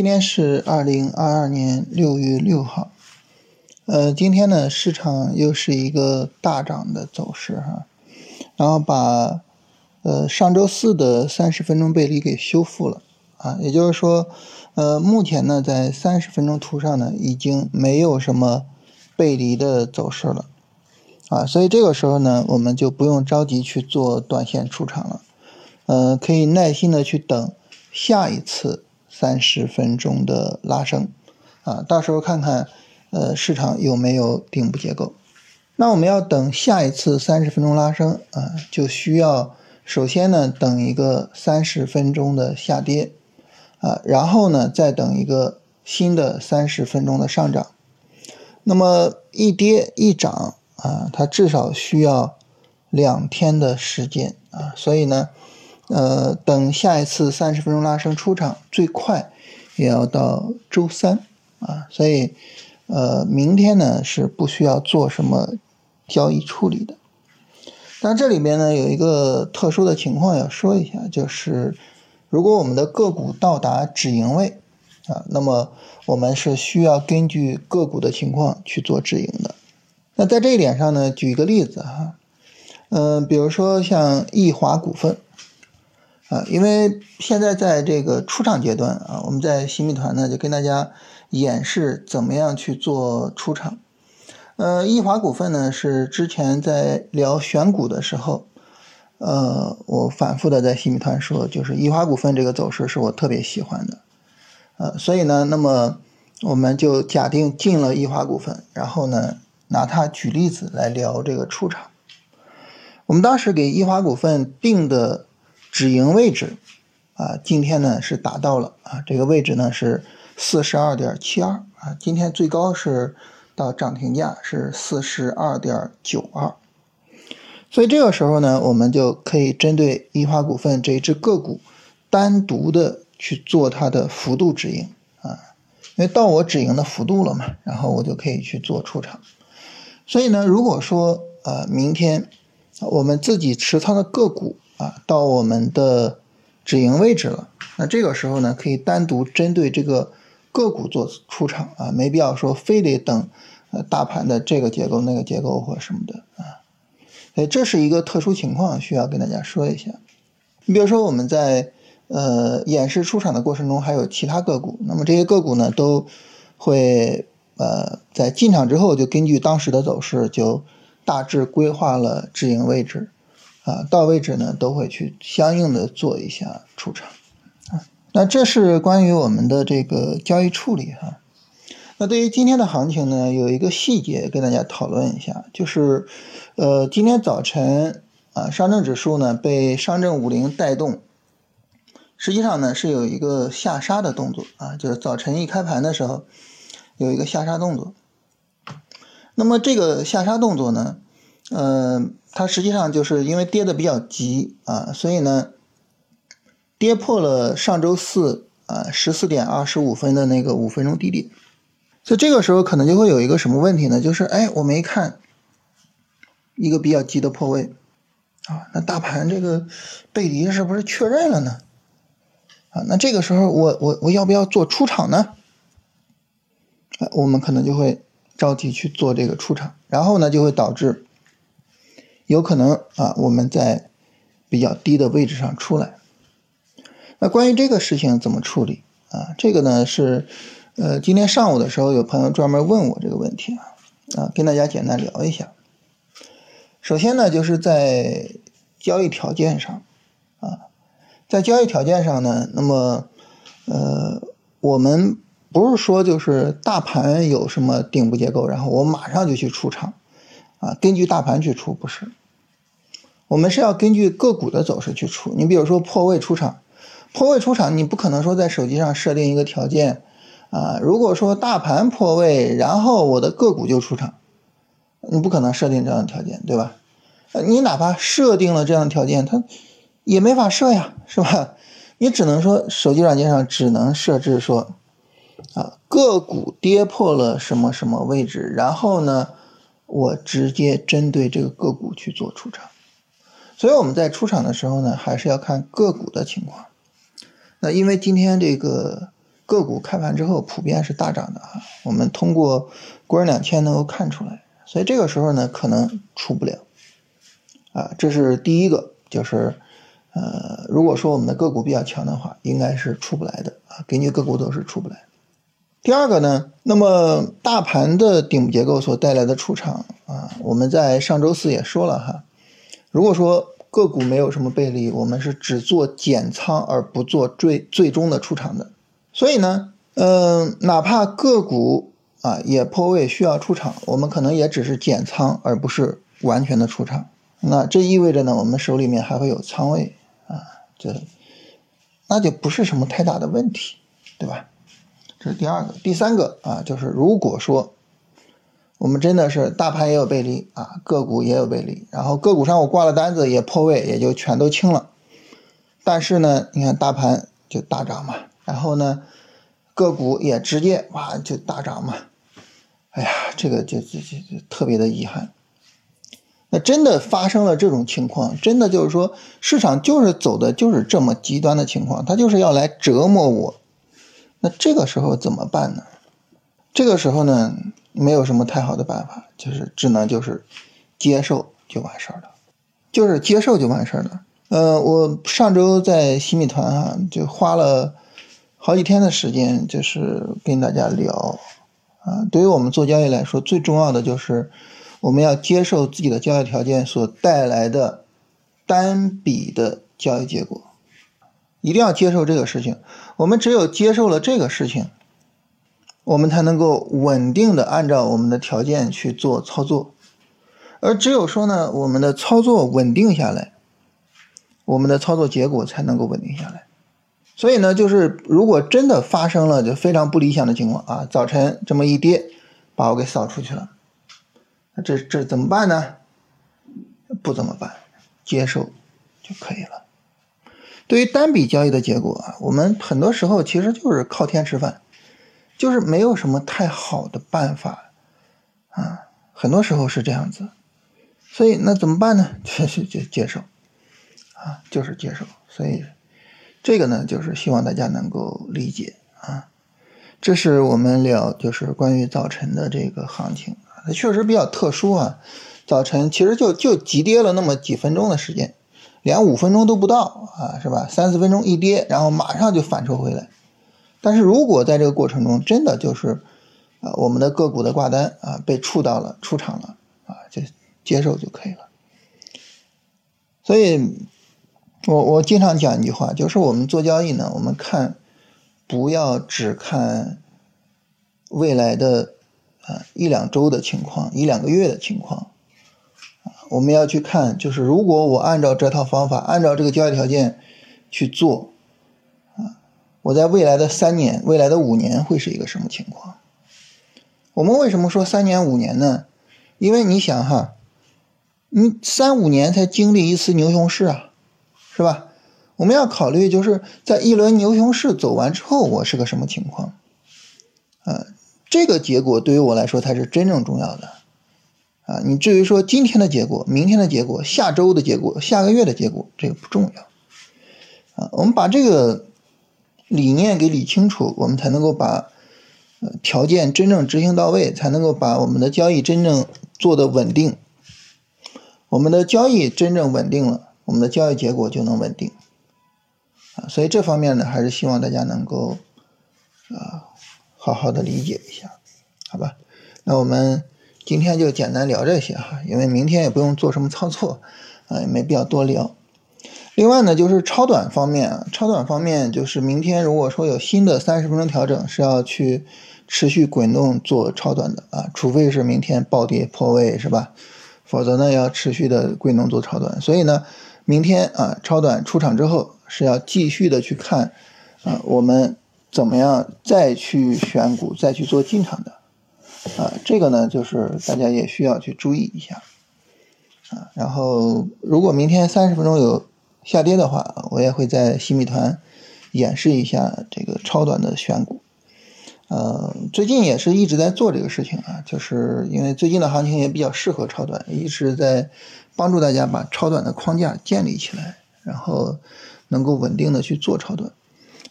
今天是二零二二年六月六号，呃，今天呢市场又是一个大涨的走势哈，然后把呃上周四的三十分钟背离给修复了啊，也就是说，呃，目前呢在三十分钟图上呢已经没有什么背离的走势了啊，所以这个时候呢我们就不用着急去做短线出场了，呃，可以耐心的去等下一次。三十分钟的拉升，啊，到时候看看，呃，市场有没有顶部结构。那我们要等下一次三十分钟拉升，啊，就需要首先呢等一个三十分钟的下跌，啊，然后呢再等一个新的三十分钟的上涨。那么一跌一涨，啊，它至少需要两天的时间，啊，所以呢。呃，等下一次三十分钟拉升出场，最快也要到周三啊，所以呃，明天呢是不需要做什么交易处理的。但这里面呢有一个特殊的情况要说一下，就是如果我们的个股到达止盈位啊，那么我们是需要根据个股的情况去做止盈的。那在这一点上呢，举一个例子哈，嗯，比如说像易华股份。啊，因为现在在这个出场阶段啊，我们在新米团呢就跟大家演示怎么样去做出场。呃，易华股份呢是之前在聊选股的时候，呃，我反复的在新米团说，就是易华股份这个走势是我特别喜欢的，呃，所以呢，那么我们就假定进了易华股份，然后呢拿它举例子来聊这个出场。我们当时给易华股份定的。止盈位置啊，今天呢是达到了啊，这个位置呢是四十二点七二啊，今天最高是到涨停价是四十二点九二，所以这个时候呢，我们就可以针对易华股份这一只个股单独的去做它的幅度止盈啊，因为到我止盈的幅度了嘛，然后我就可以去做出场。所以呢，如果说呃明天我们自己持仓的个股，啊，到我们的止盈位置了，那这个时候呢，可以单独针对这个个股做出场啊，没必要说非得等呃大盘的这个结构那个结构或什么的啊，哎这是一个特殊情况，需要跟大家说一下。你比如说我们在呃演示出场的过程中，还有其他个股，那么这些个股呢，都会呃在进场之后就根据当时的走势就大致规划了止盈位置。啊，到位置呢都会去相应的做一下出场，啊，那这是关于我们的这个交易处理哈。那对于今天的行情呢，有一个细节跟大家讨论一下，就是，呃，今天早晨啊，上证指数呢被上证五零带动，实际上呢是有一个下杀的动作啊，就是早晨一开盘的时候有一个下杀动作。那么这个下杀动作呢？嗯，它实际上就是因为跌的比较急啊，所以呢，跌破了上周四啊十四点二十五分的那个五分钟低点，所以这个时候可能就会有一个什么问题呢？就是哎，我们一看一个比较急的破位啊，那大盘这个背离是不是确认了呢？啊，那这个时候我我我要不要做出场呢？啊，我们可能就会着急去做这个出场，然后呢就会导致。有可能啊，我们在比较低的位置上出来。那关于这个事情怎么处理啊？这个呢是，呃，今天上午的时候有朋友专门问我这个问题啊，啊，跟大家简单聊一下。首先呢，就是在交易条件上啊，在交易条件上呢，那么呃，我们不是说就是大盘有什么顶部结构，然后我马上就去出场啊，根据大盘去出，不是。我们是要根据个股的走势去出，你比如说破位出场，破位出场，你不可能说在手机上设定一个条件，啊，如果说大盘破位，然后我的个股就出场，你不可能设定这样的条件，对吧？你哪怕设定了这样的条件，它也没法设呀，是吧？你只能说手机软件上只能设置说，啊，个股跌破了什么什么位置，然后呢，我直接针对这个个股去做出场。所以我们在出场的时候呢，还是要看个股的情况。那因为今天这个个股开盘之后普遍是大涨的啊，我们通过国人两千能够看出来，所以这个时候呢可能出不了啊，这是第一个，就是呃，如果说我们的个股比较强的话，应该是出不来的啊，根据个股都是出不来。第二个呢，那么大盘的顶部结构所带来的出场啊，我们在上周四也说了哈，如果说个股没有什么背离，我们是只做减仓而不做最最终的出场的。所以呢，嗯，哪怕个股啊也破位需要出场，我们可能也只是减仓而不是完全的出场。那这意味着呢，我们手里面还会有仓位啊，这那就不是什么太大的问题，对吧？这是第二个，第三个啊，就是如果说。我们真的是大盘也有背离啊，个股也有背离，然后个股上我挂了单子也破位，也就全都清了。但是呢，你看大盘就大涨嘛，然后呢，个股也直接哇就大涨嘛。哎呀，这个就就就就特别的遗憾。那真的发生了这种情况，真的就是说市场就是走的就是这么极端的情况，它就是要来折磨我。那这个时候怎么办呢？这个时候呢？没有什么太好的办法，就是只能就是接受就完事儿了，就是接受就完事儿了。呃，我上周在新米团啊，就花了好几天的时间，就是跟大家聊啊。对于我们做交易来说，最重要的就是我们要接受自己的交易条件所带来的单笔的交易结果，一定要接受这个事情。我们只有接受了这个事情。我们才能够稳定的按照我们的条件去做操作，而只有说呢，我们的操作稳定下来，我们的操作结果才能够稳定下来。所以呢，就是如果真的发生了就非常不理想的情况啊，早晨这么一跌，把我给扫出去了，这这怎么办呢？不怎么办，接受就可以了。对于单笔交易的结果啊，我们很多时候其实就是靠天吃饭。就是没有什么太好的办法，啊，很多时候是这样子，所以那怎么办呢？就是 就接受，啊，就是接受。所以这个呢，就是希望大家能够理解啊。这是我们聊，就是关于早晨的这个行情啊，它确实比较特殊啊。早晨其实就就急跌了那么几分钟的时间，连五分钟都不到啊，是吧？三四分钟一跌，然后马上就反抽回来。但是如果在这个过程中真的就是啊，我们的个股的挂单啊被触到了出场了啊，就接受就可以了。所以，我我经常讲一句话，就是我们做交易呢，我们看不要只看未来的啊一两周的情况，一两个月的情况啊，我们要去看，就是如果我按照这套方法，按照这个交易条件去做。我在未来的三年、未来的五年会是一个什么情况？我们为什么说三年、五年呢？因为你想哈，你三五年才经历一次牛熊市啊，是吧？我们要考虑就是在一轮牛熊市走完之后，我是个什么情况？啊，这个结果对于我来说才是真正重要的啊！你至于说今天的结果、明天的结果、下周的结果、下个月的结果，这个不重要啊！我们把这个。理念给理清楚，我们才能够把呃条件真正执行到位，才能够把我们的交易真正做的稳定。我们的交易真正稳定了，我们的交易结果就能稳定啊。所以这方面呢，还是希望大家能够啊好好的理解一下，好吧？那我们今天就简单聊这些哈，因为明天也不用做什么操作啊，也没必要多聊。另外呢，就是超短方面啊，超短方面就是明天如果说有新的三十分钟调整，是要去持续滚动做超短的啊，除非是明天暴跌破位是吧？否则呢要持续的滚动做超短。所以呢，明天啊超短出场之后是要继续的去看啊，我们怎么样再去选股，再去做进场的啊，这个呢就是大家也需要去注意一下啊。然后如果明天三十分钟有下跌的话，我也会在新米团演示一下这个超短的选股。呃，最近也是一直在做这个事情啊，就是因为最近的行情也比较适合超短，一直在帮助大家把超短的框架建立起来，然后能够稳定的去做超短。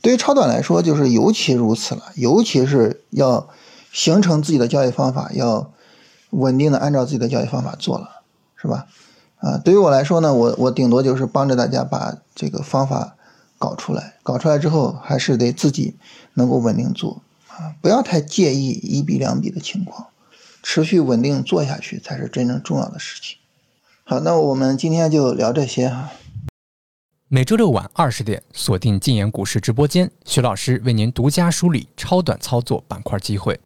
对于超短来说，就是尤其如此了，尤其是要形成自己的交易方法，要稳定的按照自己的交易方法做了，是吧？啊，对于我来说呢，我我顶多就是帮着大家把这个方法搞出来，搞出来之后还是得自己能够稳定做啊，不要太介意一笔两笔的情况，持续稳定做下去才是真正重要的事情。好，那我们今天就聊这些哈。每周六晚二十点，锁定禁言股市直播间，徐老师为您独家梳理超短操作板块机会。